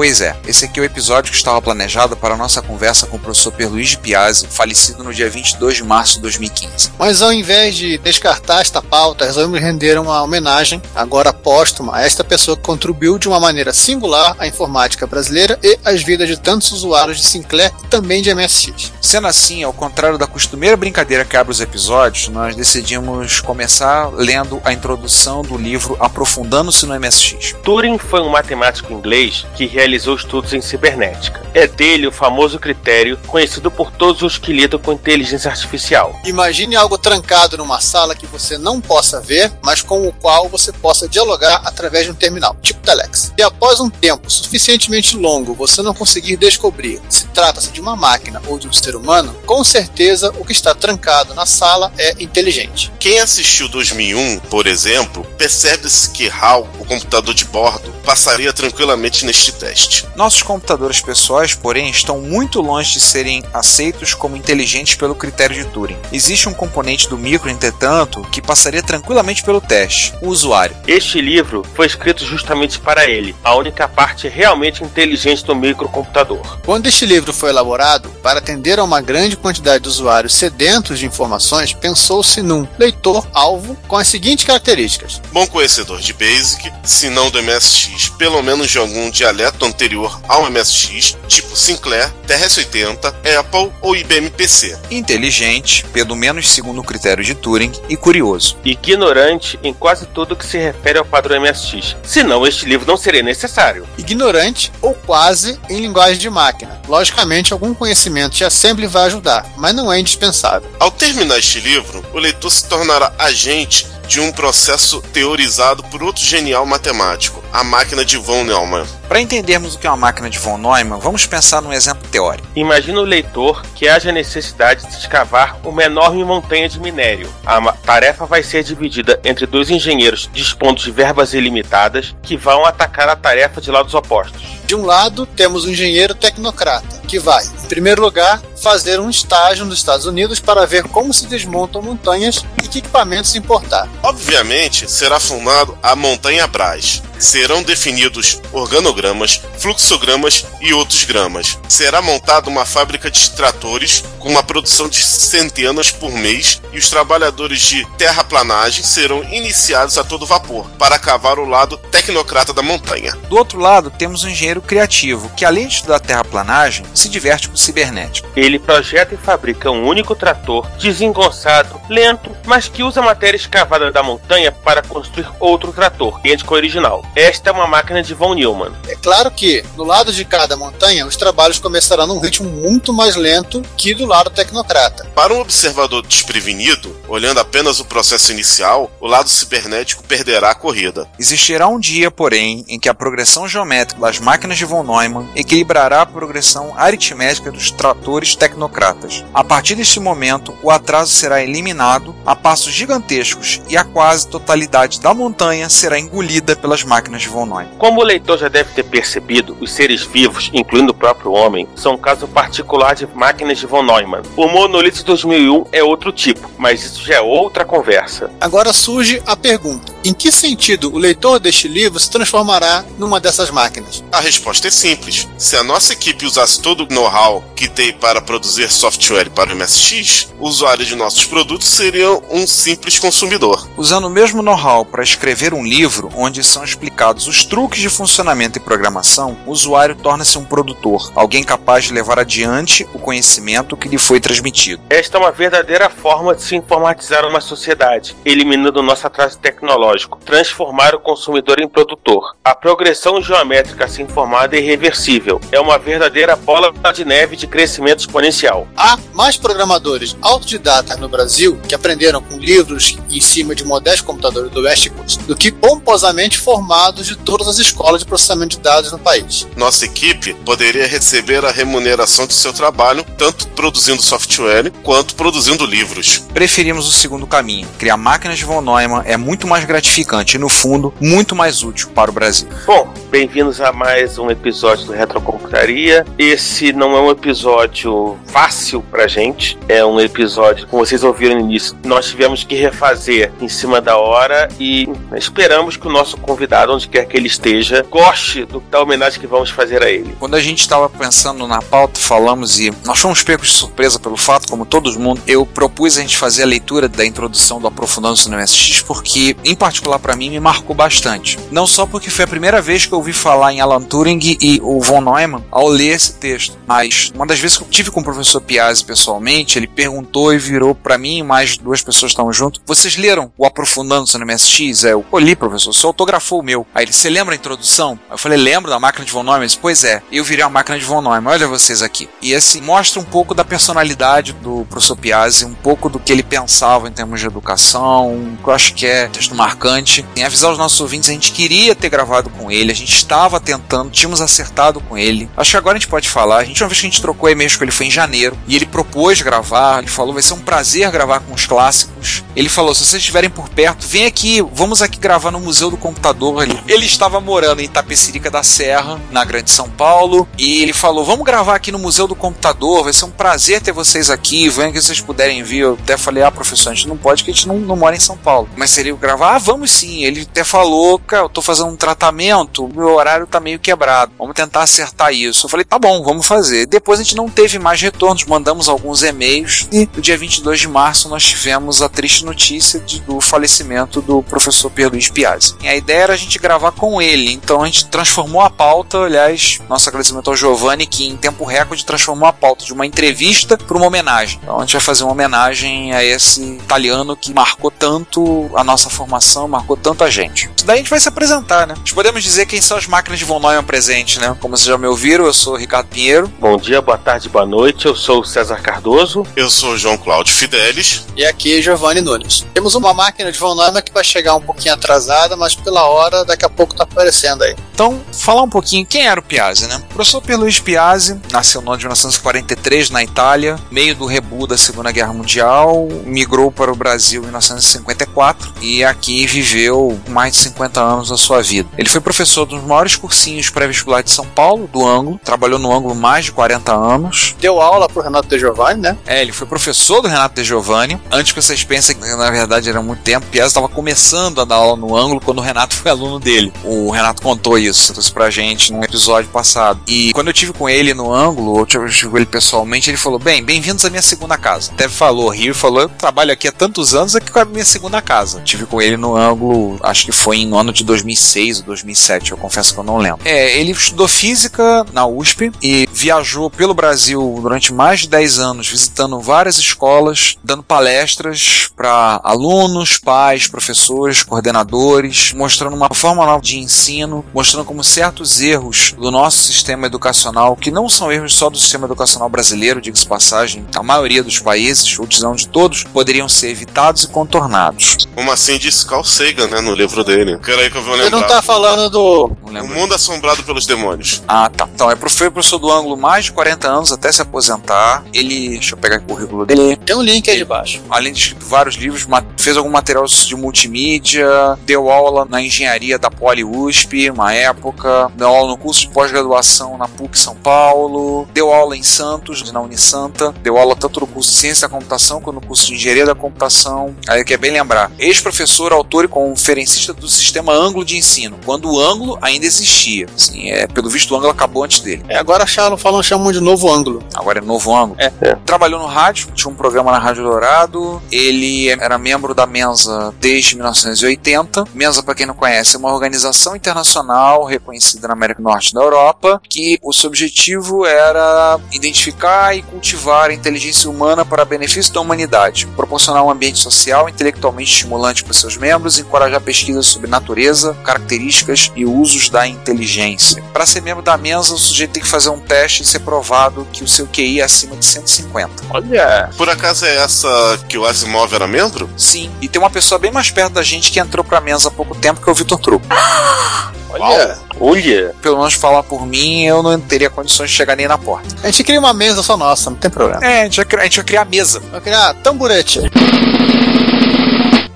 Pois é, esse aqui é o episódio que estava planejado para a nossa conversa com o professor Pierluigi Piazzi, falecido no dia 22 de março de 2015. Mas ao invés de descartar esta pauta, resolvemos render uma homenagem, agora póstuma, a esta pessoa que contribuiu de uma maneira singular à informática brasileira e às vidas de tantos usuários de Sinclair e também de MSX. Sendo assim, ao contrário da costumeira brincadeira que abre os episódios, nós decidimos começar lendo a introdução do livro Aprofundando-se no MSX. Turing foi um matemático inglês que realizou estudos em cibernética. É dele o famoso critério conhecido por todos os que lidam com inteligência artificial. Imagine algo trancado numa sala que você não possa ver, mas com o qual você possa dialogar através de um terminal, tipo Telex. E após um tempo suficientemente longo você não conseguir descobrir se trata-se de uma máquina ou de um ser humano, com certeza o que está trancado na sala é inteligente. Quem assistiu 2001, por exemplo, percebe-se que HAL, o computador de bordo, passaria tranquilamente neste teste. Nossos computadores pessoais, porém, estão muito longe de serem aceitos como inteligentes pelo critério de Turing. Existe um componente do micro, entretanto, que passaria tranquilamente pelo teste: o usuário. Este livro foi escrito justamente para ele, a única parte realmente inteligente do microcomputador. Quando este livro foi elaborado, para atender a uma grande quantidade de usuários sedentos de informações, pensou-se num leitor-alvo com as seguintes características: Bom conhecedor de BASIC, se não do MSX, pelo menos de algum dialeto anterior ao MSX, tipo Sinclair, TRS-80, Apple ou IBM PC. Inteligente, pelo menos segundo o critério de Turing, e curioso. Ignorante em quase tudo que se refere ao padrão MSX. Senão este livro não seria necessário. ignorante ou quase em linguagem de máquina. Logicamente, algum conhecimento de assembly vai ajudar, mas não é indispensável. Ao terminar este livro, o leitor se tornará agente de um processo teorizado por outro genial matemático, a máquina de von Neumann. Para entendermos o que é uma máquina de von Neumann, vamos pensar num exemplo teórico. Imagina o leitor que haja necessidade de escavar uma enorme montanha de minério. A tarefa vai ser dividida entre dois engenheiros dispondo de verbas ilimitadas que vão atacar a tarefa de lados opostos. De um lado, temos um engenheiro tecnocrata, que vai, em primeiro lugar, fazer um estágio nos Estados Unidos para ver como se desmontam montanhas e que equipamentos importar. Obviamente, será formado a Montanha Brás. Serão definidos organogramas, fluxogramas e outros gramas. Será montada uma fábrica de tratores com uma produção de centenas por mês e os trabalhadores de terraplanagem serão iniciados a todo vapor para cavar o lado tecnocrata da montanha. Do outro lado, temos um engenheiro criativo que, além de estudar terraplanagem, se diverte com cibernética. Ele projeta e fabrica um único trator desengonçado, lento, mas que usa a matéria escavada da montanha para construir outro trator, idêntico ao original. Esta é uma máquina de von Neumann. É claro que, do lado de cada montanha, os trabalhos começarão num ritmo muito mais lento que do lado tecnocrata. Para um observador desprevenido, olhando apenas o processo inicial, o lado cibernético perderá a corrida. Existirá um dia, porém, em que a progressão geométrica das máquinas de von Neumann equilibrará a progressão aritmética dos tratores tecnocratas. A partir deste momento, o atraso será eliminado a passos gigantescos e a quase totalidade da montanha será engolida pelas máquinas de von Neumann. Como o leitor já deve ter percebido, os seres vivos, incluindo o próprio homem, são um caso particular de máquinas de von Neumann. O Monolith 2001 é outro tipo, mas isso já é outra conversa. Agora surge a pergunta: Em que sentido o leitor deste livro se transformará numa dessas máquinas? A resposta é simples. Se a nossa equipe usasse todo o know-how que tem para produzir software para o MSX, o usuário de nossos produtos seria um simples consumidor. Usando o mesmo know-how para escrever um livro onde são explicados os truques de funcionamento e programação, o usuário torna-se um produtor, alguém capaz de levar adiante o conhecimento que lhe foi transmitido. Esta é uma verdadeira forma de se informatizar uma sociedade, eliminando o nosso atraso tecnológico, transformar o consumidor em produtor. A progressão geométrica assim formada é irreversível. É uma verdadeira bola de neve de crescimento exponencial. Há mais programadores autodidatas no Brasil que aprenderam com livros em cima de modestos computadores domésticos do que pomposamente formados de todas as escolas de processamento de dados no país. Nossa equipe poderia receber a remuneração de seu trabalho, tanto produzindo software quanto produzindo livros. Preferimos o segundo caminho. Criar máquinas de von Neumann é muito mais gratificante e, no fundo, muito mais útil para o Brasil. Bom, bem-vindos a mais um episódio do Retrocomputaria. Esse não é um episódio fácil pra gente, é um episódio, como vocês ouviram no início, nós tivemos que refazer em cima da hora e esperamos que o nosso convidado, onde quer que ele esteja, goste do, da homenagem que vamos fazer a ele. Quando a gente estava pensando na pauta, falamos e nós fomos pegos de surpresa pelo fato, como todo mundo, eu propus a gente fazer a leitura da introdução do Aprofundando-se no MSX, porque, em particular para mim, me marcou bastante. Não só porque foi a primeira vez que eu ouvi falar em Alan Turing e o von Neumann ao ler esse texto, mas uma das vezes que eu tive com o professor Piazzi pessoalmente, ele perguntou e virou para mim e mais duas pessoas estavam junto. Vocês leram o Aprofundando-se no MSX? É, eu li, professor, você autografou o meu. Aí ele, você lembra a introdução? Eu falei, lembro da máquina de von Neumann? Disse, pois é, eu virei a máquina de von Neumann, olha vocês aqui. E assim, mostra um pouco da personalidade do professor Piazzi, um pouco do que ele pensava em termos de educação, que eu acho que é texto marcante. Em avisar os nossos ouvintes, a gente queria ter gravado com ele, a gente estava tentando, tínhamos acertado com ele. Acho que agora a gente pode falar. A gente, uma vez que a gente trocou e-mails com ele foi em janeiro, e ele propôs gravar, ele falou, vai ser um prazer gravar com os clássicos. Ele falou, se vocês estiverem por perto, vem aqui, vamos aqui gravar no Museu do Computador. Ele, ele estava morando em Tapecirica da Serra, na Grande São Paulo, e ele falou, vamos gravar aqui no Museu do Computador, vai ser um prazer ter vocês aqui, venham que vocês puderem vir. Eu até falei, ah, professor, a gente não pode, porque a gente não, não mora em São Paulo. Mas seria gravar? Ah, vamos sim. Ele até falou, cara, eu tô fazendo um tratamento, meu horário tá meio quebrado. Vamos tentar acertar isso. Eu falei, tá bom, vamos fazer. Depois a gente não teve mais retornos, mandamos alguns e-mails e no dia 22 de março nós tivemos a triste notícia de, do falecimento do professor Pedro Luiz Piazzi. E a ideia era a gente gravar com ele, então a gente transformou a pauta, aliás, nosso agradecimento ao Giovanni que em tempo recorde transformou a pauta de uma entrevista para uma homenagem. Então a gente vai fazer uma homenagem a esse italiano que marcou tanto a nossa formação, marcou tanto a gente. Isso daí a gente vai se apresentar, né? Nós podemos dizer quem são as máquinas de von Neumann presentes, né? Como vocês já me ouviram, eu sou o Ricardo Pinheiro. Bom dia, boa tarde, boa noite. Eu sou o César Cardoso. Eu sou o João Cláudio Fidelis. E aqui Giovanni Nunes. Temos uma máquina de von Neumann que vai chegar um pouquinho atrasada, mas pela hora daqui a pouco tá aparecendo aí. Então, falar um pouquinho quem era o Piazzi, né? O professor Pierluigi Piazzi nasceu no ano de 1943 na Itália, meio do rebu da Segunda Guerra Mundial, migrou para o Brasil em 1954 e aqui viveu mais de 50 anos da sua vida. Ele foi professor dos maiores cursinhos pré-vestibular de São Paulo, do Ângulo, trabalhou no Ângulo mais de 40 anos. Deu aula pro Renato De Giovanni, né? É, ele foi professor do Renato De Giovanni. Antes que vocês pensem que na verdade era muito tempo, Piazzi estava começando a dar aula no Ângulo quando o Renato foi aluno dele. O Renato contou isso, trouxe pra gente num episódio passado. E quando eu tive com ele no Ângulo, eu tive com ele pessoalmente, ele falou: Bem, bem-vindos à minha segunda casa. Até falou, Rio falou: Eu trabalho aqui há tantos anos, aqui com a minha segunda casa. Tive com ele no ângulo, acho que foi em ano de 2006 ou 2007, eu confesso que eu não lembro. É, ele estudou física na USP e viajou pelo Brasil durante mais de 10 anos, visitando várias escolas, dando palestras para alunos, pais, professores, coordenadores, mostrando uma forma nova de ensino, mostrando como certos erros do nosso sistema educacional, que não são erros só do sistema educacional brasileiro, diga-se passagem, a maioria dos países, ou não de todos, poderiam ser evitados e contornados. Como assim disse Carl Sagan, né, no livro dele. Peraí que eu vou lembrar. não tá falando do. O mundo assombrado pelos demônios. Ah, tá. Então, é pro- foi professor do ângulo mais de 40 anos até se aposentar. Ele, deixa eu pegar o currículo dele. Tem um link aí de baixo. Além de escrito vários livros, fez algum material de multimídia, deu aula na engenharia da Poli USP, uma época, deu aula no curso de pós-graduação na PUC São Paulo, deu aula em Santos, na Unisanta, deu aula tanto no curso de Ciência da Computação quanto no curso de Engenharia da Computação. Aí que é bem lembrar. Ex-professor, autor e conferencista do sistema Ângulo de ensino, quando o Ângulo ainda existia. Assim, é, pelo visto, o Ângulo acabou antes dele. É, agora falam, falam, chamam de novo ângulo. Agora é novo ângulo. É. Trabalhou no rádio, tinha um programa na Rádio Dourado. Ele era membro da Mensa desde 1980. Mensa, para quem não conhece, é uma organização internacional reconhecida na América do Norte e na Europa, que o seu objetivo era identificar e cultivar a inteligência humana para benefício da humanidade, proporcionar um ambiente social intelectualmente estimulante para seus membros e encorajar pesquisas sobre natureza, características e usos da inteligência. Para ser membro da Mensa, o sujeito tem que fazer um teste e ser provado que o seu QI é acima de 150. Olha! Por acaso é essa que o Asimov era membro? Sim, e tem uma pessoa bem mais perto da gente que entrou pra Mensa há pouco tempo, que é o Vitor Olha! Olha! Pelo menos falar por mim, eu não teria condições de chegar nem na porta. A gente cria uma mesa só nossa, não tem problema. É, a gente vai criar, a, gente vai criar a mesa. Vai criar tamburete.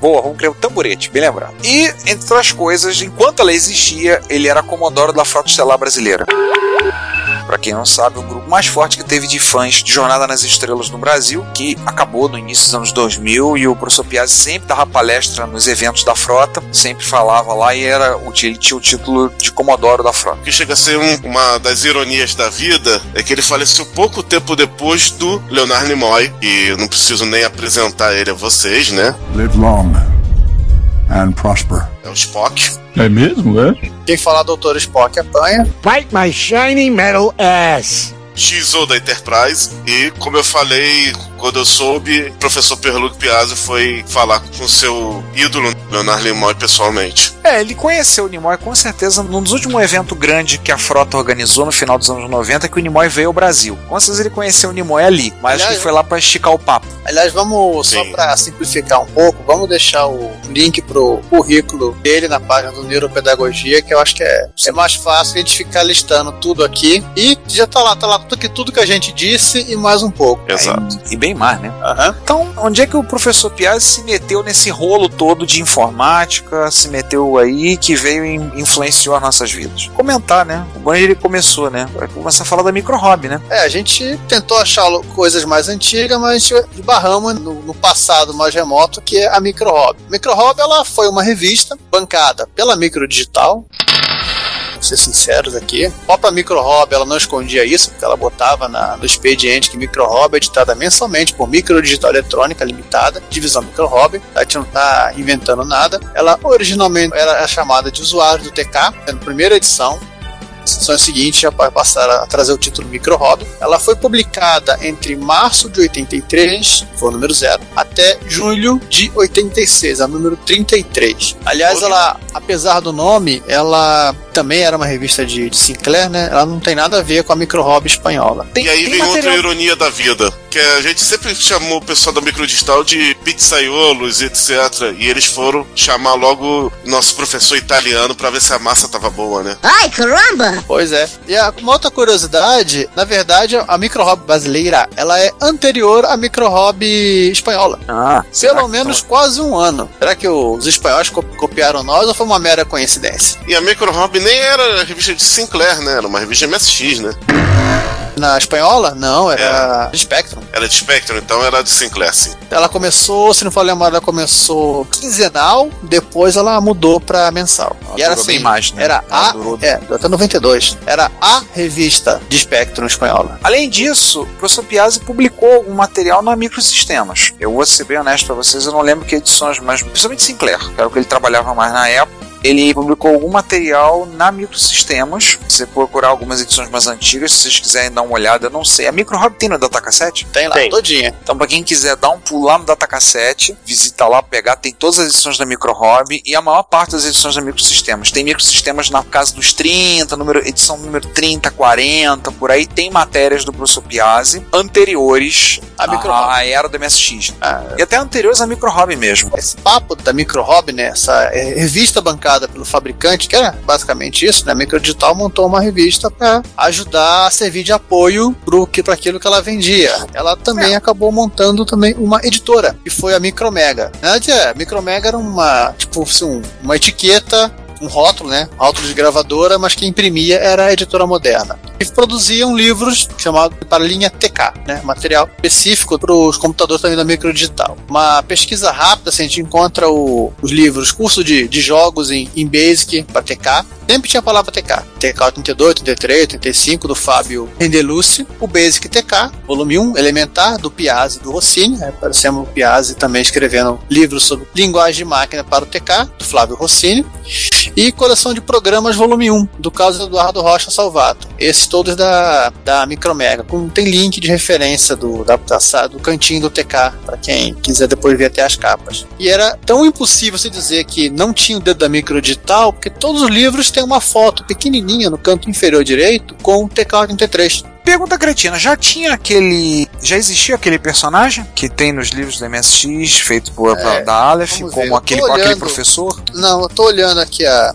Boa, vamos criar um tamborete, bem lembrado. E, entre outras coisas, enquanto ela existia, ele era comodoro da Frota Estelar Brasileira. Pra quem não sabe, o grupo mais forte que teve de fãs de Jornada nas Estrelas no Brasil, que acabou no início dos anos 2000 e o professor Piazzi sempre dava palestra nos eventos da frota, sempre falava lá e era, ele tinha o título de Comodoro da frota. O que chega a ser um- uma das ironias da vida é que ele faleceu pouco tempo depois do Leonard Nimoy, e eu não preciso nem apresentar ele a vocês, né? Live long and prosper. É o Spock. É mesmo, é? Quem falar Doutor Spock apanha. Bite my shiny metal ass. XO da Enterprise e, como eu falei, quando eu soube, o professor Perluc Piazzi foi falar com seu ídolo, Leonard Nimoy, pessoalmente. É, ele conheceu o Nimoy com certeza num dos últimos eventos grandes que a frota organizou no final dos anos 90, que o Nimoy veio ao Brasil. Com certeza ele conheceu o Nimoy ali, mas acho que Aliás, ele foi lá pra esticar o papo. Aliás, vamos, só Sim. para simplificar um pouco, vamos deixar o link pro currículo dele na página do Neuropedagogia, que eu acho que é, é mais fácil a gente ficar listando tudo aqui. E já tá lá, tá lá que, tudo que a gente disse e mais um pouco. Exato. E bem mais, né? Aham. Então, onde é que o professor Piazzi se meteu nesse rolo todo de informática, se meteu aí, que veio e influenciou as nossas vidas? Comentar, né? O que ele começou, né? Vai começar a falar da micro hobby, né? É, a gente tentou achar coisas mais antigas, mas a gente esbarramos no, no passado mais remoto, que é a Micro Hobby. Micro Hobby, ela foi uma revista bancada pela Micro Digital. Ser sinceros aqui. A própria Micro Hobby, ela não escondia isso, porque ela botava na- no expediente que Micro Hobby é editada mensalmente por Micro Digital Eletrônica Limitada, divisão Micro Hobby. A gente não tá inventando nada. Ela originalmente era chamada de usuário do TK, sendo primeira edição edição seguinte já vai passar a trazer o título Micro Hobby. Ela foi publicada entre março de 83, que foi o número 0, até julho de 86, a número 33. Aliás, ela, apesar do nome, ela também era uma revista de, de Sinclair, né? Ela não tem nada a ver com a Micro Hobby espanhola. Tem, e aí tem vem outra material- ironia da vida, que a gente sempre chamou o pessoal da microdigital de pizzaiolos etc. E eles foram chamar logo nosso professor italiano pra ver se a massa tava boa, né? Ai, caramba! Pois é. E a- uma outra curiosidade, na verdade, a Micro Hobby brasileira, ela é anterior à Micro Hobby espanhola. Ah, será Pelo menos quase um ano. Será que os espanhóis co- copiaram nós ou foi uma mera coincidência? E a Micro Hobby nem era a revista de Sinclair, né? Era uma revista MSX, né? Na espanhola? Não, era Spectrum. Era de Spectrum, então era de Sinclair, sim. Ela começou, se não for lembrar, ela começou quinzenal, depois ela mudou pra mensal. Ela e era assim, bem mais, né? era Ela a, durou- é, até 92. Era a revista de Spectrum espanhola. Além disso, o professor Piazzi publicou algum material na Microsistemas. Eu vou ser bem honesto pra vocês, eu não lembro que edições, mas principalmente Sinclair, que era o que ele trabalhava mais na época. Ele publicou algum material na Microsistemas. Se você procurar algumas edições mais antigas, se vocês quiserem dar uma olhada, eu não sei. A Micro Hobby tem no datacassete? Tem lá, Tem. todinha. Então, pra quem quiser dar um pulo lá no datacassete, visita lá, pegar, tem todas as edições da Micro Hobby e a maior parte das edições da Microsistemas. Tem microsistemas na casa dos 30, número, edição número 30, 40, por aí. Tem matérias do professor Piazzi anteriores A Micro Hobby. à era do MSX. Ah, E até anteriores à Micro Hobby mesmo. esse papo da Micro Hobby, né, essa é, revista bancada pelo fabricante, que era basicamente isso, né, a Micro Digital montou uma revista para ajudar a servir de apoio para aquilo que ela vendia. Ela também acabou montando também uma editora, que foi a Micromega. Na verdade, é, a Micromega era uma, tipo, assim, um- uma etiqueta um rótulo, né? Rótulo de gravadora, mas quem imprimia era a editora moderna. E produziam livros chamados para linha TK, né? Material específico para os computadores também da microdigital. Uma pesquisa rápida, assim, a gente encontra o, os livros, curso de, de jogos em, em Basic para TK. Sempre tinha a palavra TK. TK 82, 83, 85 do Fábio Rendelucci. O Basic TK, volume 1, Elementar, do Piazzi do Rossini. Aparecemos o Piazzi também escrevendo livros sobre linguagem de máquina para o TK, do Flávio Rossini. E coleção de programas, volume 1, do Carlos Eduardo Rocha Salvato. Esses todos da, da Micromega. Com, tem link de referência do, da, da, do cantinho do TK, para quem quiser depois ver até as capas. E era tão impossível se dizer que não tinha o dedo da microdigital, porque todos os livros têm uma foto pequenininha no canto inferior direito com o TK-83. Pergunta cretina, já tinha aquele. Já existia aquele personagem que tem nos livros do MSX, feito por, É, da Aleph, como aquele, com aquele olhando. professor? Não, eu tô olhando aqui a,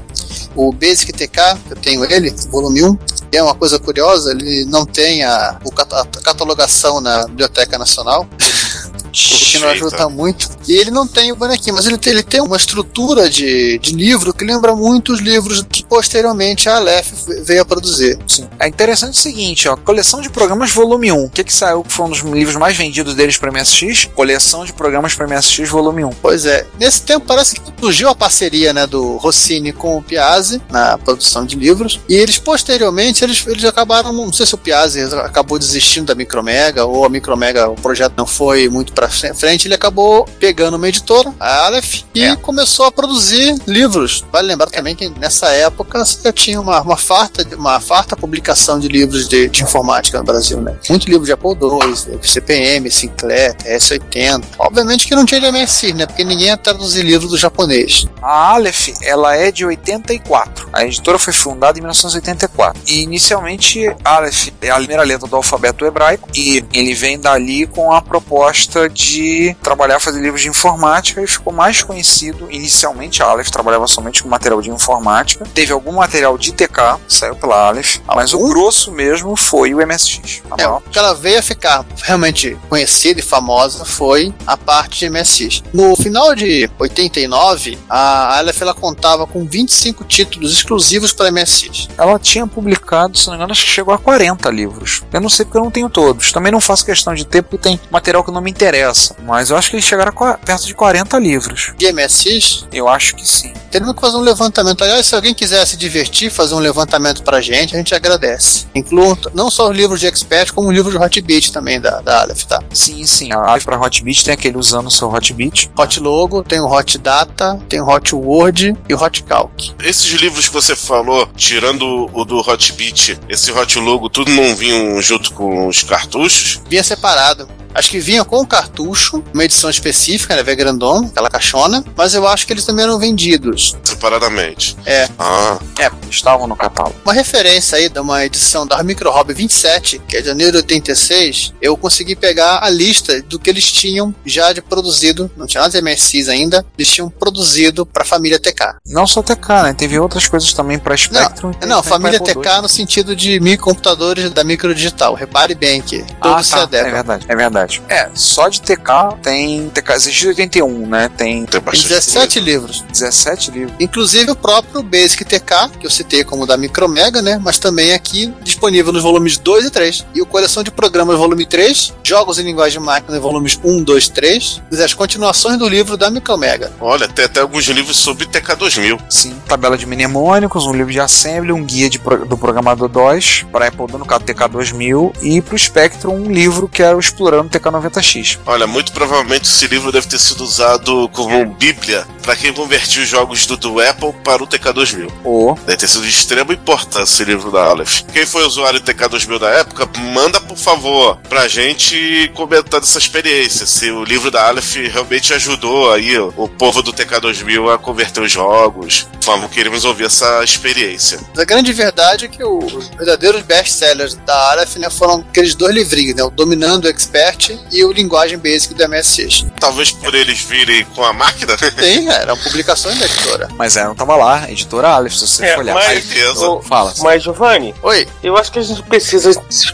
o Basic TK, eu tenho ele, volume 1. E é uma coisa curiosa, ele não tem a, a catalogação na Biblioteca Nacional. O que não ajuda muito. E ele não tem o bonequinho, mas ele tem, ele tem uma estrutura de, de livro que lembra muito os livros que posteriormente a Aleph veio a produzir. Sim. É interessante o seguinte, ó, coleção de programas volume 1. O que que saiu que foi um dos livros mais vendidos deles para MSX? Coleção de programas para MSX volume 1. Pois é, nesse tempo parece que surgiu a parceria né, do Rossini com o Piazzi na produção de livros, e eles posteriormente eles, eles acabaram, não sei se o Piazzi acabou desistindo da Micromega ou a Micromega, o projeto não foi muito pra frente, ele acabou pegando uma editora, a Aleph, e É. começou a produzir livros. Vale lembrar também que nessa época você tinha uma, uma, farta, uma farta publicação de livros de, de informática no Brasil, né? Muito livro de Apple II, CPM, Sinclair, S80. Obviamente que não tinha de MSI, né? Porque ninguém ia traduzir livro do japonês. A Aleph, ela é de 84. A editora foi fundada em 1984. E inicialmente, Aleph é a primeira letra do alfabeto hebraico e ele vem dali com a proposta de trabalhar, fazer livros de informática e ficou mais conhecido. Inicialmente, a Aleph trabalhava somente com material de informática. Teve algum material de TK, saiu pela Aleph, mas o grosso mesmo foi o MSX. É, o que ela veio a ficar realmente conhecida e famosa foi a parte de MSX. No final de 89, a Aleph ela contava com 25 títulos exclusivos para MSX. ela tinha publicado, se não me engano, acho que chegou a 40 livros. Eu não sei porque eu não tenho todos. Também não faço questão de ter, porque tem material que não me interessa. Mas eu acho que eles chegaram a perto de 40 livros. De MSX, Eu acho que sim. Teremos que fazer um levantamento. Aliás, se alguém quiser se divertir, fazer um levantamento pra gente, a gente agradece. Incluam t- não só os livros de Expert, como o livro de Hotbit também da, da Aleph, tá? Sim, sim. A Aleph para Hotbit tem aquele usando o seu Hotbit. Hot Logo, tem o Hot Data, tem o Hot Word e o Hot Calc. Esses livros que você falou, tirando o do Hotbit, esse Hot Logo, tudo não vinham junto com os cartuchos? Vinha separado. Acho que vinha com o cartucho, uma edição específica, né? Grandona, aquela caixona, mas eu acho que eles também eram vendidos. Separadamente. É. Ah, É, estavam no catálogo. Uma referência aí de uma edição da Micro Hobby 27, que é de janeiro de 86, eu consegui pegar a lista do que eles tinham já de produzido, não tinha nada de MSX ainda, eles tinham produzido para a família TK. Não só TK, né? Teve outras coisas também para Spectrum. e Não, tem família TK no sentido de microcomputadores da microdigital. Repare bem que Ah, todos se tá. É adequam. verdade, é verdade. É, só de TK tem TK existe 81, né? Tem tem Tem bastante 17 livros. 17 livros. Inclusive o próprio Basic TK, que eu citei como da Micromega, né? Mas também aqui disponível nos volumes 2 e 3. E o coleção de programas volume 3, jogos em linguagem de máquina volumes 1, 2, 3, e as continuações do livro da Micromega. Olha, tem até alguns livros sobre TK2000. Sim, tabela de mnemônicos, um livro de assembly, um guia de pro- do programador DOS para Apple, no caso TK2000, e para o Spectrum um livro que era o Explorando TK90X. Olha, muito provavelmente esse livro deve ter sido usado como bíblia para quem convertiu os jogos do, do Apple para o TK2000. Ou Deve ter sido de extrema importância esse livro da Aleph. Quem foi usuário do TK2000 da época, manda por favor pra gente comentar dessa experiência. Se o livro da Aleph realmente ajudou aí o, o povo do TK2000 a converter os jogos. Vamos, queremos ouvir essa experiência. Mas a grande verdade é que os verdadeiros best-sellers da Aleph né, foram aqueles dois livrinhos, né? O Dominando o Expert E o Linguagem Basic do MSX. Talvez por eles virem com a máquina. Tem, era uma publicação da editora. Mas é, não tava lá, editora Aleph, se você É, for olhar. mas-. Ô, fala. Mas, Giovanni, Oi, eu acho que a gente precisa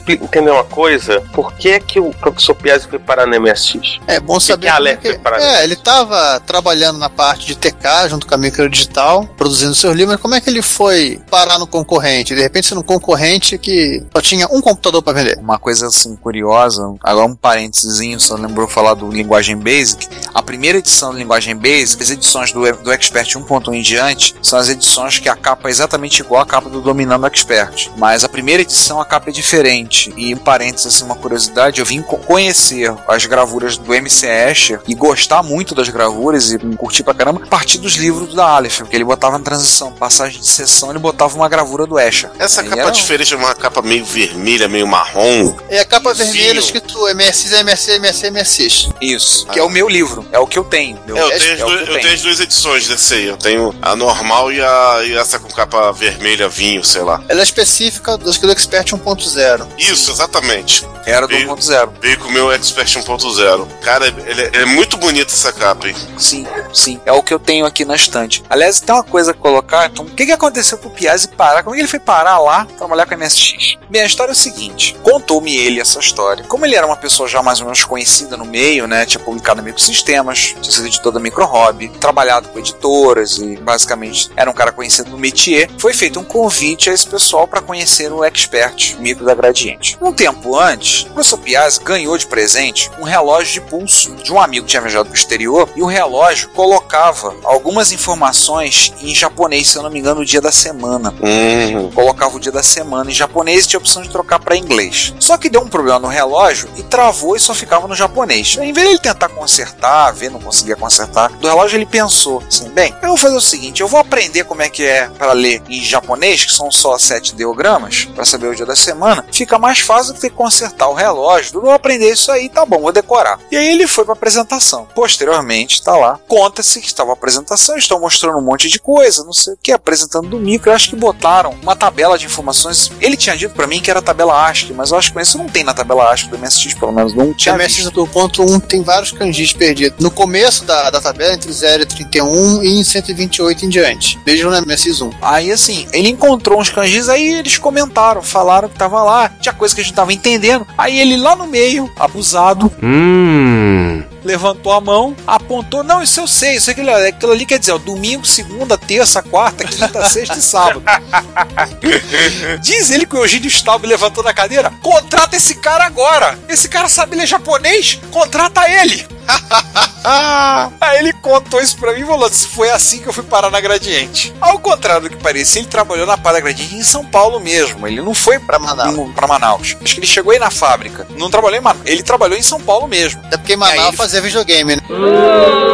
entender uma coisa. Por que, que o professor Piazzi foi parar no MSX? é bom saber. que é que- prepara? É, ele estava trabalhando na parte de TK junto com a Microdigital, produzindo seus livros, mas como é que ele foi parar no concorrente? De repente, ser um concorrente que só tinha um computador para vender. Uma coisa assim curiosa, agora um parênteses, só lembrou falar do Linguagem Basic. A primeira edição do Linguagem Basic, as edições do, do Expert 1.1 em diante, são as edições que a capa é exatamente igual à capa do Dominando Expert. Mas a primeira edição a capa é diferente. E um parênteses, assim, uma curiosidade, eu vim co- conhecer as gravuras do MC Escher e gostar muito das gravuras e curtir pra caramba a partir dos livros da Aleph, porque ele botava na transição, passagem de sessão, ele botava uma gravura do Escher. Essa Aí capa era um- diferente é uma capa meio vermelha, meio marrom. É a capa vermelha escrito MSX, MSX, MSX, MSX. Isso, que é o meu livro, é o que eu tenho. Meu, É, eu, é tenho duas, eu tenho as duas edições desse aí. Eu tenho a normal e, a, e essa com capa vermelha, vinho, sei lá. Ela é específica do do Expert 1.0. Isso, exatamente. Era do Veio- 1.0. Veio com o meu Expert 1.0. Cara, ele é, é muito bonita essa capa, hein? Sim, sim. É o que eu tenho aqui na estante. Aliás, tem uma coisa a colocar. Então, o que, que aconteceu pro Piazzi parar? Como é que ele foi parar lá, trabalhar com a MSX? Bem, a história é o seguinte: contou-me ele essa história. Como ele era uma pessoa já mais ou menos conhecida no meio, né? Tinha publicado na Microsistemas, tinha sido editor da Micro Hobby, trabalhado com editoras e basicamente era um cara conhecido no métier. Foi feito um convite a esse pessoal para conhecer o Expert micro da Gradiente. Um tempo antes, o professor Piazzi ganhou de presente um relógio de pulso de um amigo que tinha viajado para o exterior e o relógio colocava algumas informações em japonês, se eu não me engano, no dia da semana. Hum. Colocava o dia da semana em japonês e tinha a opção de trocar para inglês. Só que deu um problema no relógio e travou e só ficava no japonês. Em vez de ele tentar consertar, ver, não conseguia consertar, do relógio ele pensou assim: bem, eu vou fazer o seguinte, eu vou aprender como é que é para ler em japonês, que são só 7 ideogramas, para saber o dia da semana. Fica mais fácil do que consertar o relógio. Eu vou aprender isso aí, tá bom, vou decorar. E aí ele foi para apresentação. Posteriormente, tá lá, conta-se que estava a apresentação, estão mostrando um monte de coisa, não sei o que, apresentando do micro. Acho que botaram uma tabela de informações. Ele tinha dito para mim que era tabela ASCII, mas eu acho que isso não tem na tabela ASCII do MSX, pelo menos não tinha. O MSX visto. do ponto 1 tem vários kanjis perdidos. No começo da, da tabela, entre 0 e 31 e em 128 em diante. Vejam no MSX1. Aí assim, ele encontrou uns kanjis, aí eles comentaram, falaram que tava lá, tinha coisa que a gente tava entendendo. Aí ele lá no meio, abusado, Hum. Levantou a mão, apontou, não, isso eu sei, isso aquilo, aquilo ali quer dizer, ó, domingo, segunda, terça, quarta, quinta, sexta e sábado. Diz ele que o Eugênio Staub levantou da cadeira, contrata esse cara agora, esse cara sabe ler japonês, contrata ele. Aí ele contou isso pra mim e falou: "Se foi assim que eu fui parar na Gradiente. Ao contrário do que parecia, ele trabalhou na Parada Gradiente em São Paulo mesmo. Ele não foi pra Manaus. Pra Manaus. Acho que ele chegou aí na fábrica. Não trabalhou em Manaus. Ele trabalhou em São Paulo mesmo. Até porque em aí Manaus ele- fazia videogame, né?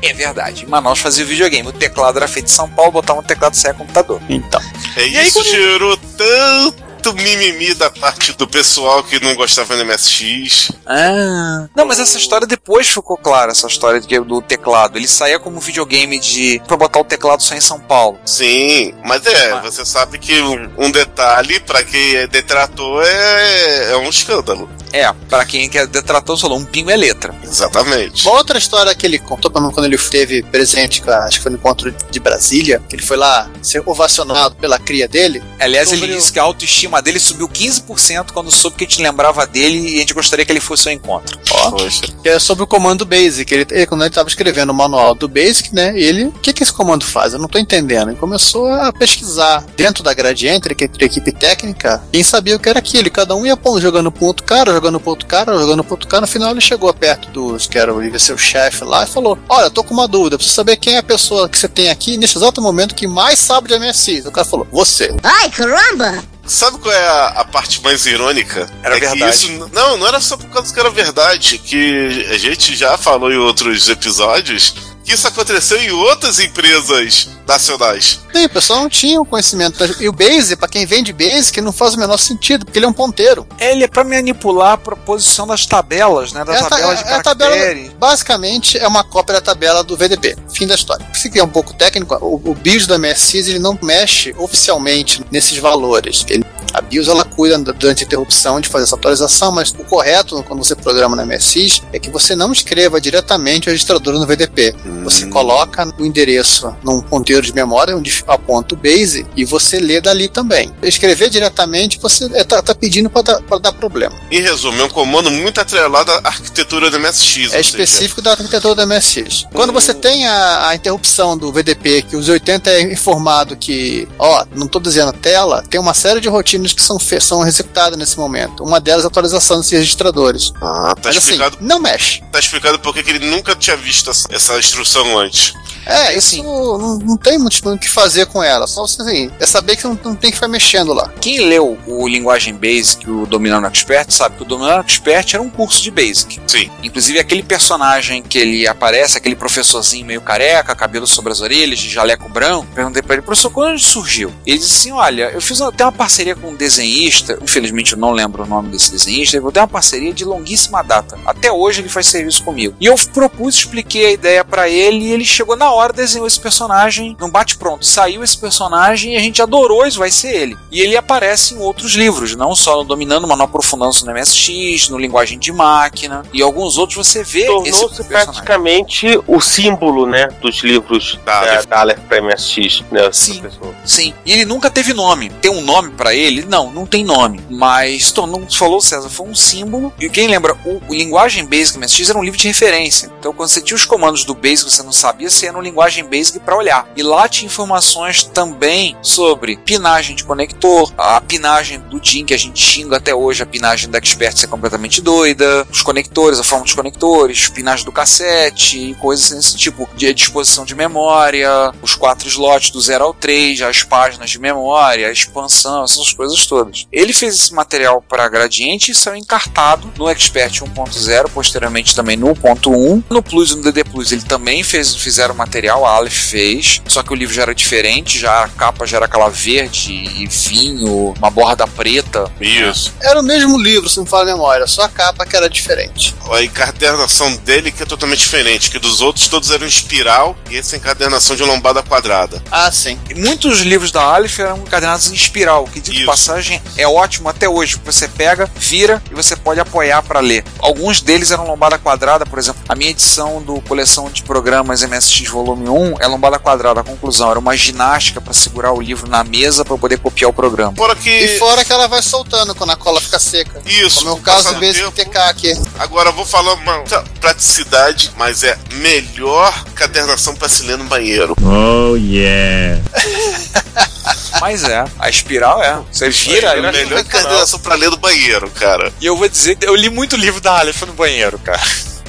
É verdade. Em Manaus fazia videogame. O teclado era feito em São Paulo, botava um teclado e saia computador. Então. É E aí, isso quando- gerou tanto mimimi da parte do pessoal que não gostava do MSX. Ah. Não, mas essa história depois ficou clara, essa história do teclado. Ele saía como videogame de. pra botar o teclado só em São Paulo. Sim, mas é, Ah. você sabe que um, um detalhe, pra quem é detrator, é, é um escândalo. É, pra quem quer detrator, falou, um pingo é letra. Exatamente. Uma outra história que ele contou pra mim quando ele esteve presente, acho que foi no encontro de Brasília, que ele foi lá ser ovacionado pela cria dele. Aliás, Sobre ele o- disse que a autoestima dele subiu 15% quando soube que a gente lembrava dele e a gente gostaria que ele fosse ao encontro. Ó. Que é sobre o comando Basic. Ele, ele, quando ele estava escrevendo o manual do Basic, né? Ele, o que, que esse comando faz? Eu não tô entendendo. Ele começou a pesquisar dentro da Gradiente, que a equipe técnica, quem sabia o que era aquilo. Cada um ia jogando pro outro cara, jogando pro outro cara, jogando pro outro cara. No final ele chegou perto dos que era o o chefe lá e falou: Olha, tô com uma dúvida, preciso saber quem é a pessoa que você tem aqui nesse exato momento que mais sabe de MSX. O cara falou: Você. Ai, caramba! Sabe qual é a, a parte mais irônica? Era é verdade. isso- não, não era só por causa que era verdade, que a gente já falou em outros episódios que isso aconteceu em outras empresas nacionais. Sim, o pessoal não tinha o conhecimento. E o Basic, pra quem vende Basic, não faz o menor sentido, porque ele é um ponteiro. Ele é pra manipular a proposição das tabelas, né? Das É a ta- tabelas de é tabela, basicamente é uma cópia da tabela do VDP. Fim da história. você que é um pouco técnico, o, o BIOS da MSX ele não mexe oficialmente nesses valores. Ele a BIOS ela cuida durante a interrupção de fazer essa atualização, mas o correto quando você programa na MSX é que você não escreva diretamente o registrador no VDP. Hum. Você coloca o endereço num ponteiro de memória onde aponta o base e você lê dali também. Escrever diretamente você está tá pedindo para dar, dar, problema. Em resumo, é um comando muito atrelado à arquitetura da MSX. É específico seja... da arquitetura da MSX. Quando você hum. tem a, a, interrupção do VDP, que os 80 é informado que, ó, não estou dizendo tela, tem uma série de rotinas que são, são executadas nesse momento. Uma delas é a atualização desses registradores. Ah, tá Mas, assim, explicado. Assim, não mexe. Tá explicado porque ele nunca tinha visto essa instrução antes. É, isso não, não tem muito o que fazer com ela. Só assim, é saber que não, não tem que ficar mexendo lá. Quem leu o Linguagem Basic, o Dominando Expert, sabe que o Dominando Expert era um curso de Basic. Sim. Inclusive aquele personagem que ele aparece, aquele professorzinho meio careca, cabelo sobre as orelhas, de jaleco branco, perguntei pra ele, professor, quando surgiu? Ele disse assim: olha, eu fiz até uma parceria com um desenhista, infelizmente eu não lembro o nome desse desenhista, eu tenho uma parceria de longuíssima data. Até hoje ele faz serviço comigo. E eu propus, expliquei a ideia para ele e ele chegou na hora desenhou esse personagem num bate-pronto. Saiu esse personagem e a gente adorou, isso vai ser ele. E ele aparece em outros livros, não só no Dominando, mas no Aprofundando no MSX, no Linguagem de Máquina e alguns outros você vê Tornou-se praticamente o símbolo, né, dos livros da, da, da Aleph para MSX, né, sim, sim. E ele nunca teve nome. Tem um nome para ele? Não, não tem nome. Mas tornou, falou César, foi um símbolo. E quem lembra, o, o Linguagem Basic MSX era um livro de referência. Então quando você tinha os comandos do Basic você não sabia, você ia no Linguagem Basic para olhar. E lá tinha informações também sobre pinagem de conector, a pinagem do DIN que a gente xinga até hoje, a pinagem da Expert ser completamente doida, os conectores, a forma dos conectores, pinagem do cassete, coisas desse tipo, de disposição de memória, os quatro slots do 0 ao 3, as páginas de memória, a expansão, essas coisas todas. Ele fez esse material para Gradiente e saiu encartado no Expert 1.0, posteriormente também no 1.1. No Plus e no DD Plus ele também fez, fizeram material, a Aleph fez, só que o livro já era diferente, já a capa já era aquela verde e vinho, uma borda preta. Isso. Era o mesmo livro, se não fala a memória, só a capa que era diferente. A encadernação dele que é totalmente diferente, que dos outros todos eram espiral e essa encadernação de lombada quadrada. Ah, sim. E muitos livros da Aleph eram encadernados em espiral, que de passagem é ótimo até hoje. Você pega, vira e você pode apoiar para ler. Alguns deles eram lombada quadrada, por exemplo, a minha edição do coleção de programas MSX volume 1 é lombada quadrada. A conclusão era uma ginástica para segurar o livro na mesa para poder copiar o programa. Fora que... E fora que ela vai soltando quando a cola fica seca. Isso. Como é o caso de vez de TK aqui. Agora vou falar uma praticidade, mas é melhor cadernação para se ler no banheiro. Oh yeah. Mas é, a espiral é. Você vira. É a melhor cadernação pra ler no banheiro, cara. E eu vou dizer, eu li muito livro da Aleph no banheiro, cara.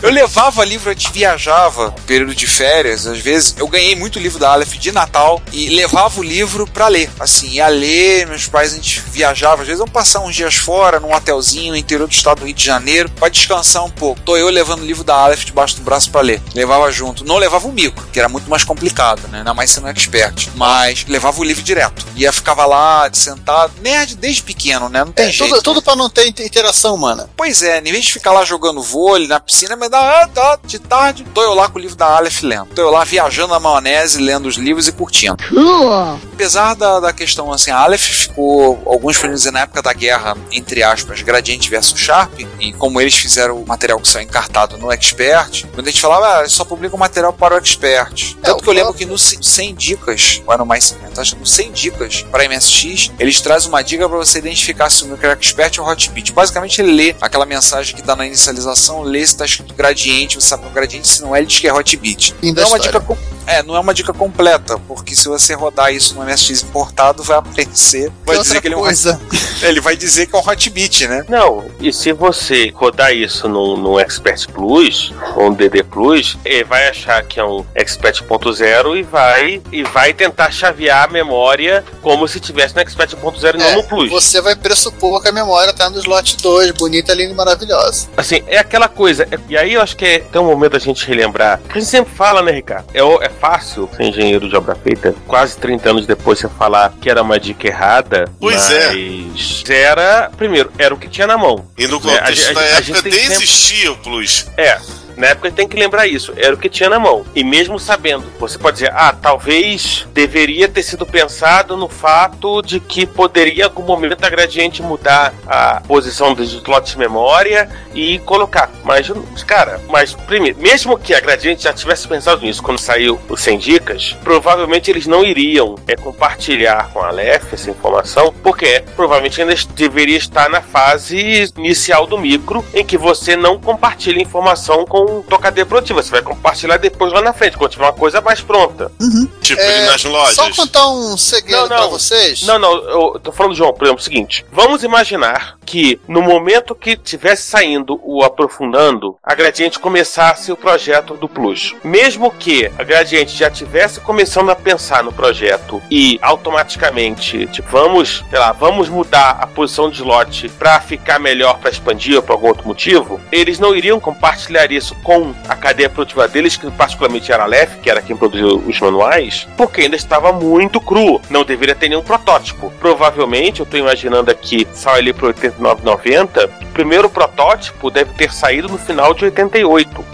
Eu levava livro, a gente viajava, período de férias, às vezes. Eu ganhei muito livro da Aleph de Natal e levava o livro para ler. Assim, ia ler, meus pais, a gente viajava. Às vezes, vamos passar uns dias fora, num hotelzinho no interior do estado do Rio de Janeiro, para descansar um pouco. Tô eu levando o livro da Aleph debaixo do braço para ler. Levava junto. Não levava o micro, que era muito mais complicado, né? Ainda mais sendo expert. Mas levava o livro direto. Ia, ficava lá, sentado. Nerd desde pequeno, né? Não tem é, jeito. Tudo, tudo pra não ter interação humana. Pois é, em vez de ficar lá jogando vôlei na piscina, mas de tarde, tô eu lá com o livro da Aleph lendo. Tô eu lá viajando na maionese, lendo os livros e curtindo. Apesar da, da questão assim, a Aleph ficou, alguns dizer, na época da guerra, entre aspas, Gradiente versus Sharp, e como eles fizeram o material que saiu encartado no Expert, quando a gente falava, ah, só publica o material para o Expert. É, Tanto que eu lembro que no 100 dicas, ou no mais 50, acho que no 100 dicas para MSX, eles trazem uma dica para você identificar se o micro Expert ou Hotbit. Basicamente, ele lê aquela mensagem que dá na inicialização, lê se está escrito gradiente, você sabe o gradiente, se não é, ele diz que é Hotbit. Não é uma dica é, não é uma dica completa, porque se você rodar isso no MSX importado, vai aparecer. Vai dizer que ele é um. Coisa. Ele vai dizer que é um Hotbit, né? Não, e se você rodar isso no, no Expert Plus, ou no DD Plus, ele vai achar que é um Expert.0 e vai, e vai tentar chavear a memória como se tivesse no Expert 1.0 e é, não no Plus. Você vai pressupor que a memória tá no slot 2, bonita, linda e maravilhosa. Assim, é aquela coisa. É, e aí eu acho que é até um momento da gente relembrar. A gente sempre fala, né, Ricardo? É, é fácil ser engenheiro de obra feita, quase 30 anos depois você falar que era uma dica errada. Pois é. mas é. era, primeiro, era o que tinha na mão. E no contexto né? a, a, da a, época nem existia o Plus. É. Na época tem que lembrar isso, era o que tinha na mão. E mesmo sabendo, você pode dizer, ah, talvez deveria ter sido pensado no fato de que poderia em algum momento a Gradiente mudar a posição dos slots de memória e colocar. Mas, cara, mas primeiro, mesmo que a Gradiente já tivesse pensado nisso quando saiu o 100 dicas, provavelmente eles não iriam é, compartilhar com a Aleph essa informação, porque provavelmente ainda deveria estar na fase inicial do micro, em que você não compartilha informação com tocadeira produtiva. Você vai compartilhar depois lá na frente, quando tiver uma coisa mais pronta. Tipo É, nas lojas. Só contar um segredo Não, pra não. vocês. Não, não, eu tô falando, João, por exemplo, o seguinte: vamos imaginar que no momento que tivesse saindo o aprofundando, a Gradiente começasse o projeto do Plus. Mesmo que a Gradiente já tivesse começando a pensar no projeto e automaticamente, tipo, vamos, sei lá, vamos mudar a posição de slot pra ficar melhor pra expandir ou por algum outro motivo, eles não iriam compartilhar isso com a cadeia produtiva deles, que particularmente era a Aleph, que era quem produziu os manuais, porque ainda estava muito cru. Não deveria ter nenhum protótipo. Provavelmente, eu tô imaginando aqui, saiu ali pro 89,90, o primeiro protótipo deve ter saído no final de 88.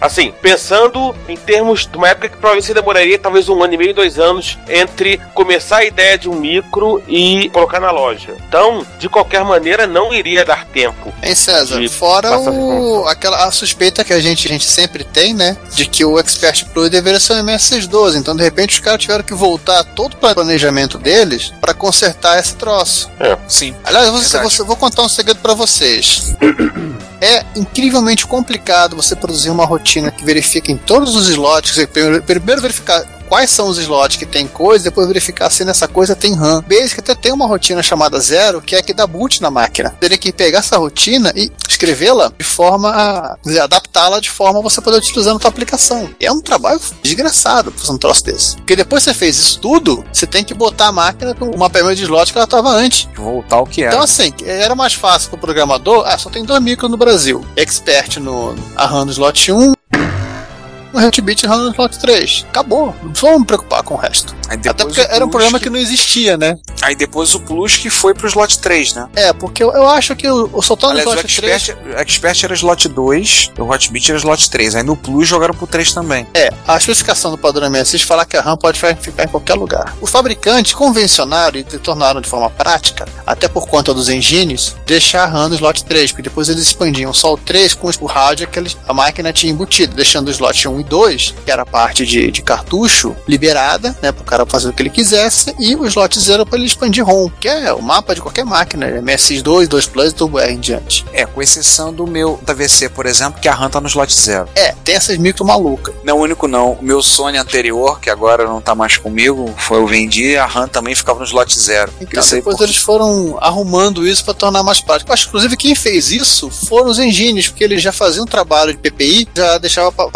Assim, pensando em termos de uma época que provavelmente demoraria talvez um ano e meio, dois anos entre começar a ideia de um micro e colocar na loja. Então, de qualquer maneira, não iria dar tempo. Hein, César? Fora o, aquela, a suspeita que a gente, a gente sempre tem, né? De que o Expert Plus deveria ser um MS12. Então, de repente, os caras tiveram que voltar todo o planejamento deles para consertar esse troço. Sim. Aliás, eu vou, Verdade. vou- vou contar um segredo para vocês. É incrivelmente complicado você produzir uma rotina que verifique em todos os slots. dizer, Primeiro, primeiro verificar quais são os slots que tem coisa, depois verificar se nessa coisa tem RAM. Basic até tem uma rotina chamada zero, que é que dá boot na máquina. Teria que pegar essa rotina e escrevê-la de forma a adaptá-la de forma a você poder utilizar na sua aplicação. É um trabalho desgraçado fazer um troço desse. Porque depois que você fez isso tudo, você tem que botar a máquina com uma mapeamento de slot que ela estava antes. Voltar ao que era. Então, assim, era mais fácil pro programador. Ah, só tem dois micros no Brasil: Expert no a RAM no slot 1, no Heartbeat RAM no slot 3. Acabou. Não vamos me preocupar com o resto. Até porque era um problema que não existia, né? Aí depois o Plus que foi pro slot 3, né? É, porque eu, eu acho que o, o soltando no Aliás, o slot 3. Expert, o Expert era slot 2, o Hotbit era slot 3. Aí no Plus jogaram pro 3 também. É, a especificação do padrão MSX fala que a RAM pode fi- ficar em qualquer lugar. Os fabricantes convencionaram e tornaram de forma prática, até por conta dos engines, deixar a RAM no slot 3, porque depois eles expandiam só o 3 com o rádio que eles- a máquina tinha embutido, deixando o slot 1 e 2, que era a parte de, de cartucho, liberada, né, para o cara fazer o que ele quisesse, e o slot 0 para ele expandir ROM, que é o mapa de qualquer máquina, MSX2, 2 Plus e Turbo R em diante. É, com exceção do meu da VC, por exemplo, que a RAM tá no slot 0. É, tem essas micro malucas. Não, o único não. O meu Sony anterior, que agora não tá mais comigo, foi eu vendi, a RAM também ficava no slot 0. Então, depois eles foram arrumando isso para tornar mais prático. Acho que, inclusive, quem fez isso foram os engines, porque eles já faziam um trabalho de PPI, já deixava pa-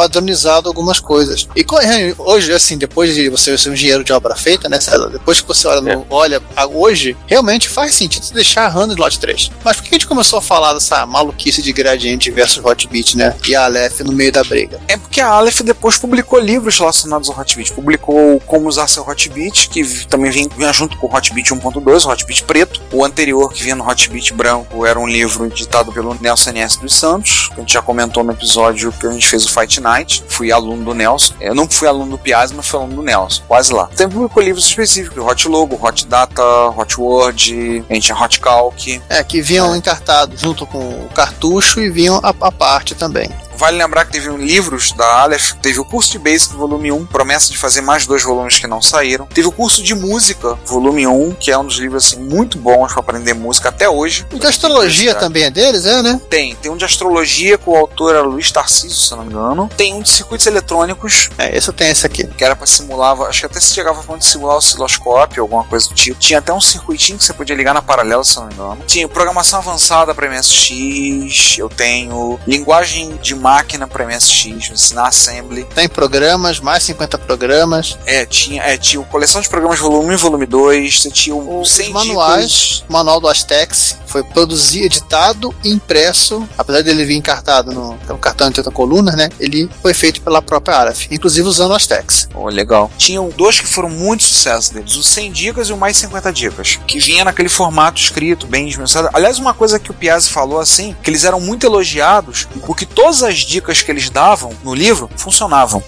padronizado algumas coisas. E é, hoje, assim, depois de você ser um engenheiro de obra feita, né, César? Depois que você olha, no- olha a- hoje, realmente faz sentido você deixar a RAM no slot 3. Mas por que a gente começou a falar dessa maluquice de gradiente versus hotbit, né? E a Aleph no meio da briga? É porque a Aleph depois publicou livros relacionados ao Hotbit. Publicou Como Usar Seu Hotbit, que também vinha, vinha junto com o Hotbit 1.2, o Hotbit preto. O anterior, que vinha no Hotbit branco, era um livro editado pelo Nelson N.S. dos Santos, que a gente já comentou no episódio que a gente fez o Fight Night. Fui aluno do Nelson. Eu não fui aluno do Piazzi, mas fui aluno do Nelson. Quase lá. Também publicou livros específicos, Hot Logo, Hot Data, Hot Word, a gente tinha Hot Calc. É, que vinham encartados junto com o cartucho e vinham a, a parte também. Vale lembrar que teve um livros da Aleph, teve o curso de Basic volume 1, promessa de fazer mais dois volumes que não saíram. Teve o curso de música, volume 1, que é um dos livros assim muito bons para aprender música até hoje. E de astrologia também é deles, é, né? Tem, tem um de astrologia com o autor era Luiz Tarcísio, se eu não me engano. Tem um de circuitos eletrônicos, É, esse eu tenho esse aqui. que era para simular, acho que até se chegava a ponto de simular o osciloscópio, alguma coisa do tipo. Tinha até um circuitinho que você podia ligar na paralela, se eu não me engano. Tinha programação avançada para MSX, eu tenho linguagem de máquina para MSX, ensinar assembly. Tem programas, mais 50 programas, É, tinha, é, tinha coleção de programas volume 1 e volume 2, você tinha o, os 100 manuais, o manual do Astex foi produzido, editado e impresso, apesar dele vir encartado no, no cartão de 80 colunas, né? Ele foi feito pela própria Aleph, inclusive usando o Astex. Oh, legal. Tinham dois que foram muito sucesso deles, o 100 dicas e o mais 50 dicas, que vinha naquele formato escrito, bem dimensado. Aliás, uma coisa que o Piazzi falou assim, que eles eram muito elogiados, porque todas as as dicas que eles davam no livro funcionavam.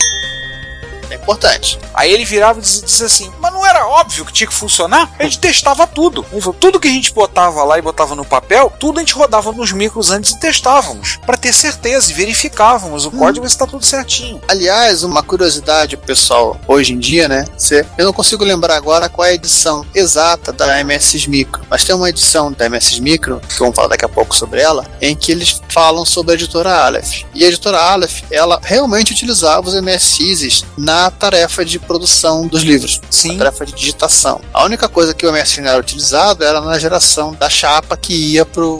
É importante. Aí ele virava e dizia, assim: Mas não era óbvio que tinha que funcionar? A gente testava tudo. Tudo que a gente botava lá e botava no papel, tudo a gente rodava nos micros antes e testávamos. para ter certeza e verificávamos o código se está tudo certinho. Aliás, uma curiosidade pessoal, hoje em dia, né? Eu não consigo lembrar agora qual é a edição exata da MSX Micro, mas tem uma edição da MSX Micro, que vamos falar daqui a pouco sobre ela, em que eles falam sobre a editora Aleph. E a editora Aleph, ela realmente utilizava os MSXs na tarefa de produção dos livros, Sim. tarefa de digitação. A única coisa que o não era utilizado era na geração da chapa que ia pro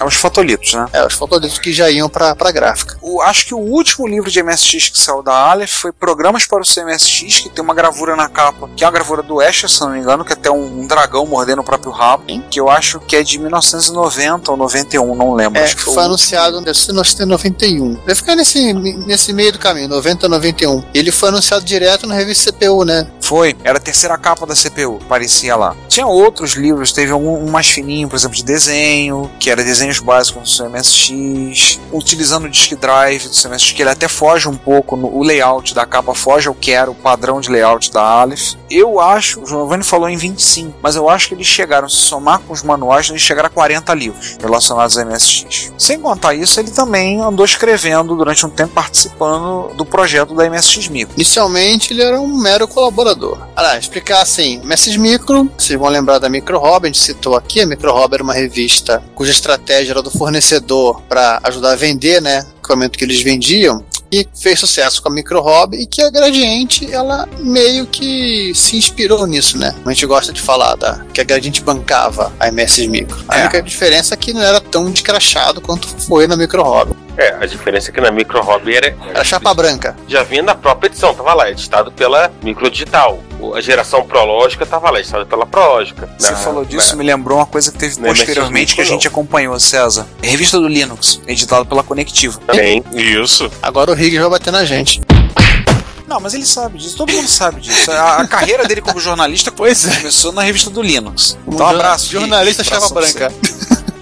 É os fotolitos, né? é, os fotolitos que já iam para a gráfica. O- acho que o último livro de MSX que saiu da Aleph foi Programas para o CMSX, que tem uma gravura na capa, que é uma gravura do Escher, se não me engano, que é até um, um dragão mordendo o próprio rabo, que eu acho que é de 1990 ou 91, não lembro. É, acho que foi anunciado em 91. Deve ficar nesse, nesse meio do caminho, 90 91. Ele foi anunciado direto na revista CPU, né? Foi, era a terceira capa da CPU, parecia lá. Tinha outros livros, teve um, um mais fininho, por exemplo, de desenho, que era desenhos básicos do CMSX, utilizando o disk drive do CMSX, que ele até foge um pouco, no, o layout da capa foge ao que era o padrão de layout da Aleph. Eu acho, o Giovanni falou em 25, mas eu acho que eles chegaram, se somar com os manuais, eles chegaram a 40 livros relacionados ao MSX. Sem contar isso, ele também andou escrevendo durante um tempo, participando do projeto da MSX Micro. Inicialmente ele era um mero colaborador. Aliás, explicar assim, MSX Micro, vocês vão lembrar da Micro Hobby, a gente citou aqui, a Micro Hobby era uma revista cuja estratégia era do fornecedor para ajudar a vender, né, equipamento que eles vendiam. E fez sucesso com a Micro Hobby e que a Gradiente, ela meio que se inspirou nisso, né? A gente gosta de falar da, que a Gradiente bancava a MSX Micro. A É. única diferença é que não era tão descrachado quanto foi na Micro Hobby. É, a diferença é que na Micro Hobby era, Era chapa branca. já vinha na própria edição, tava lá, editado pela Microdigital. O- A geração Prológica tava lá, editada pela Prológica. Você Na- falou disso, na- me lembrou uma coisa que teve posteriormente que a gente acompanhou, César. Revista do Linux, editada pela Conectiva. Também. Isso. Agora o Riggs vai bater na gente. Não, mas ele sabe disso, todo mundo sabe disso. A, a carreira dele como jornalista começou na revista do Linux. Então, um abraço. Jornalista Rick, chapa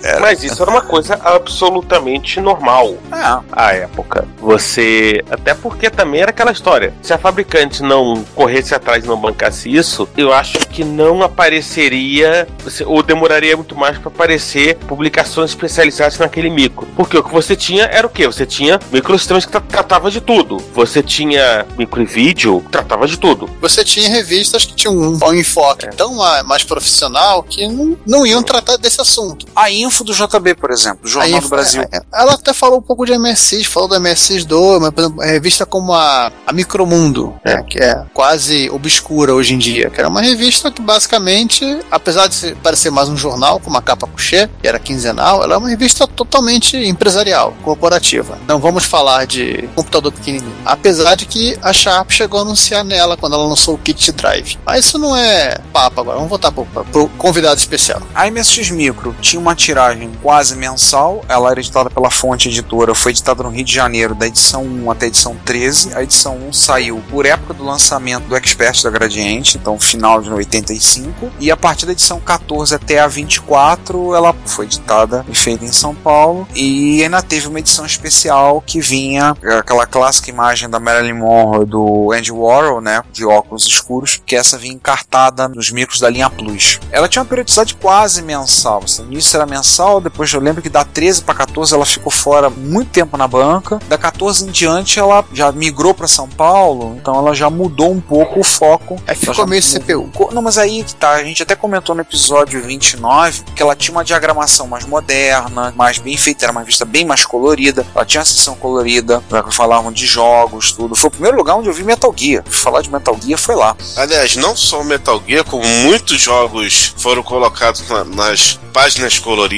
branca. Mas isso era uma coisa absolutamente normal. É, à época. Você. Até porque também era aquela história. Se a fabricante não corresse atrás e não bancasse isso, eu acho que não apareceria. Ou demoraria muito mais para aparecer publicações especializadas naquele micro. Porque o que você tinha era o quê? Você tinha microsistemas que tra tratava de tudo. Você tinha micro e vídeo, que tratava de tudo. Você tinha revistas que tinham um, enfoque tão ma- mais profissional que não, não iam tratar desse assunto. A info do JB, por exemplo, do Jornal Aí, do Brasil. é, é, Ela até falou um pouco de MSX, falou do MSX2, mas por exemplo, a revista como a, a Micromundo, É. né, que é quase obscura hoje em dia, que era uma revista que basicamente, apesar de parecer mais um jornal com uma capa couché, que era quinzenal, ela é uma revista totalmente empresarial, corporativa. Não vamos falar de computador pequenininho. Apesar de que a Sharp chegou a anunciar nela quando ela lançou o kit drive. Mas isso não é papo agora, vamos voltar pro, pro convidado especial. A MSX Micro tinha uma tiragem quase mensal, ela era editada pela Fonte Editora, foi editada no Rio de Janeiro, da edição 1 até a edição 13. A edição 1 saiu por época do lançamento do Expert da Gradiente, então final de 85. E a partir da edição 14 até a 24, ela foi editada e feita em São Paulo. E ainda teve uma edição especial que vinha aquela clássica imagem da Marilyn Monroe do Andy Warhol, né, de óculos escuros, que essa vinha encartada nos micros da linha Plus. Ela tinha uma periodicidade quase mensal. Assim, no início era mensal, depois eu lembro que da 13 para 14 ela ficou fora muito tempo na banca. Da 14 em diante ela já migrou para São Paulo, então ela já mudou um pouco o foco. Aí ficou meio mudou- CPU. Não, mas aí que tá, a gente até comentou no episódio 29 que ela tinha uma diagramação mais moderna, mais bem feita, era uma revista bem mais colorida. Ela tinha uma seção colorida, falavam de jogos, tudo. Foi o primeiro lugar onde eu vi Metal Gear. Falar de Metal Gear foi lá. Aliás, não só o Metal Gear, como muitos jogos foram colocados na- nas páginas coloridas.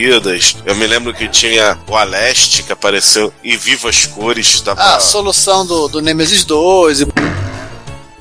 Eu me lembro que tinha o Aleste que apareceu em vivas cores. Dava... Ah, a solução do, do Nemesis 2 e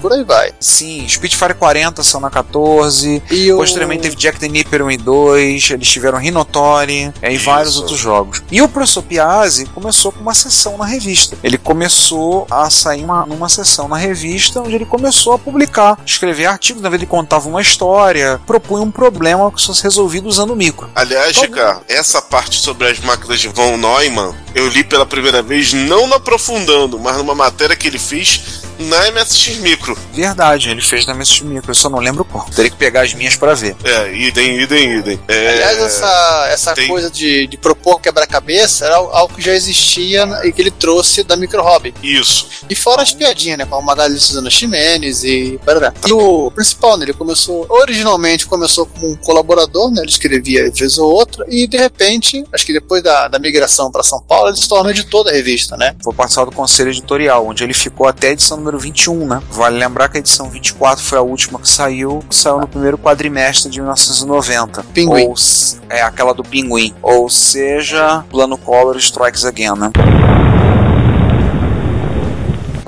por aí vai. Sim, Spitfire 40 são na 14. E o... Posteriormente teve Jack the Nipper 1 e 2. Eles tiveram Rinotori é, e vários outros jogos. E o professor Piazzi começou com uma sessão na revista. Ele começou a sair uma, numa sessão na revista onde ele começou a publicar, escrever artigos, na vez ele contava uma história, propunha um problema que fosse resolvido usando o micro. Aliás? Ricardo, essa parte sobre as máquinas de von Neumann, eu li pela primeira vez, não no aprofundando, mas numa matéria que ele fez na MSX Micro. Verdade, ele fez na MSX Micro, eu só não lembro qual. Teria que pegar as minhas pra ver. É, idem, idem, idem. É, Aliás, essa, essa tem- coisa de, de propor quebra-cabeça era algo que já existia e que ele trouxe da Micro Hobby. Isso. E fora as piadinhas, né? Com a Magali Suzana Ximenes e. barará. E o principal, né? Ele começou. Originalmente começou como um colaborador, né? Ele escrevia vez ou outra. E de repente, acho que depois da, da migração para São Paulo, ele se torna editor da revista, né? Foi participar do conselho editorial, onde ele ficou até a edição número 21, né? Vale lembrar que a edição 24 foi a última que saiu, que saiu no primeiro quadrimestre de 1990. Pinguim. Ou, é aquela do Pinguim. Ou seja, Plano Collor Strikes Again, né?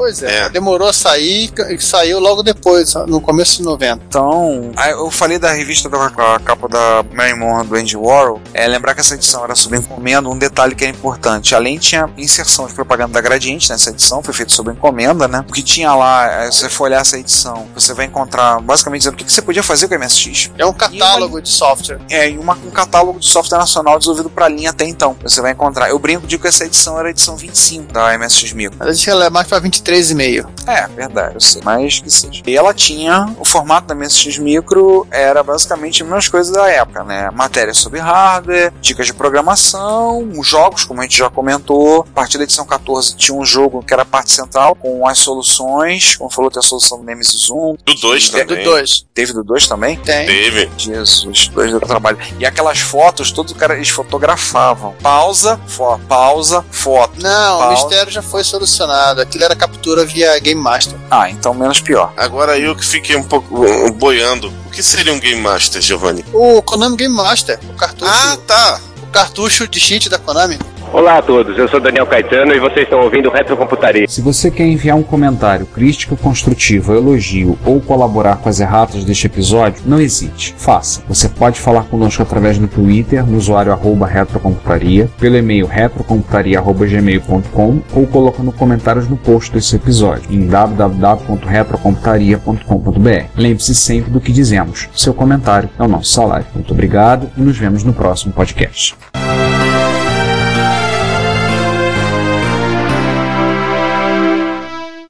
Pois é, é. demorou a sair e saiu logo depois, no começo de 90. Então. Ah, eu falei da revista da capa da Mary Monroe do Andy Warhol. É lembrar que essa edição era sob encomenda, um detalhe que é importante. Além tinha inserção de propaganda da Gradiente né? nessa edição, foi feito sob encomenda, né? O que tinha lá, é, se você for olhar essa edição, você vai encontrar basicamente dizendo o que você podia fazer com o MSX. É um catálogo uma, de software. É, e uma, um catálogo de software nacional desenvolvido para linha até então. Você vai encontrar. Eu brinco, digo que essa edição era a edição 25 da MSX 1000. Ela é mais para 23 3,5. É, verdade, eu sei, mas que seja. E ela tinha, o formato da MSX Micro era basicamente as mesmas coisas da época, né? Matéria sobre hardware, dicas de programação, jogos, como a gente já comentou. A partir da edição 14 tinha um jogo que era a parte central, com as soluções, como falou, tem a solução do Nemesis 1. Do 2 também. Do 2. Teve do 2 também? Tem. Teve. Jesus, dois do trabalho. E aquelas fotos, todo cara, eles fotografavam. Pausa, foto pausa, foto. Não, pausa. o mistério já foi solucionado. Aquilo era captura via Game Master. Ah, então menos pior. Agora eu que fiquei um pouco uh, boiando. O que seria um Game Master, Giovanni? O Konami Game Master, o cartucho, Ah, tá. o cartucho de cheat da Konami. Olá a todos, eu sou Daniel Caetano e vocês estão ouvindo Retrocomputaria. Se você quer enviar um comentário, crítica construtiva, elogio ou colaborar com as erratas deste episódio, não hesite, faça. Você pode falar conosco através do Twitter, no usuário retrocomputaria, pelo e-mail retrocomputaria.gmail.com ou colocando comentários no post desse episódio em www.retrocomputaria.com.br. Lembre-se sempre do que dizemos. Seu comentário é o nosso salário. Muito obrigado e nos vemos no próximo podcast.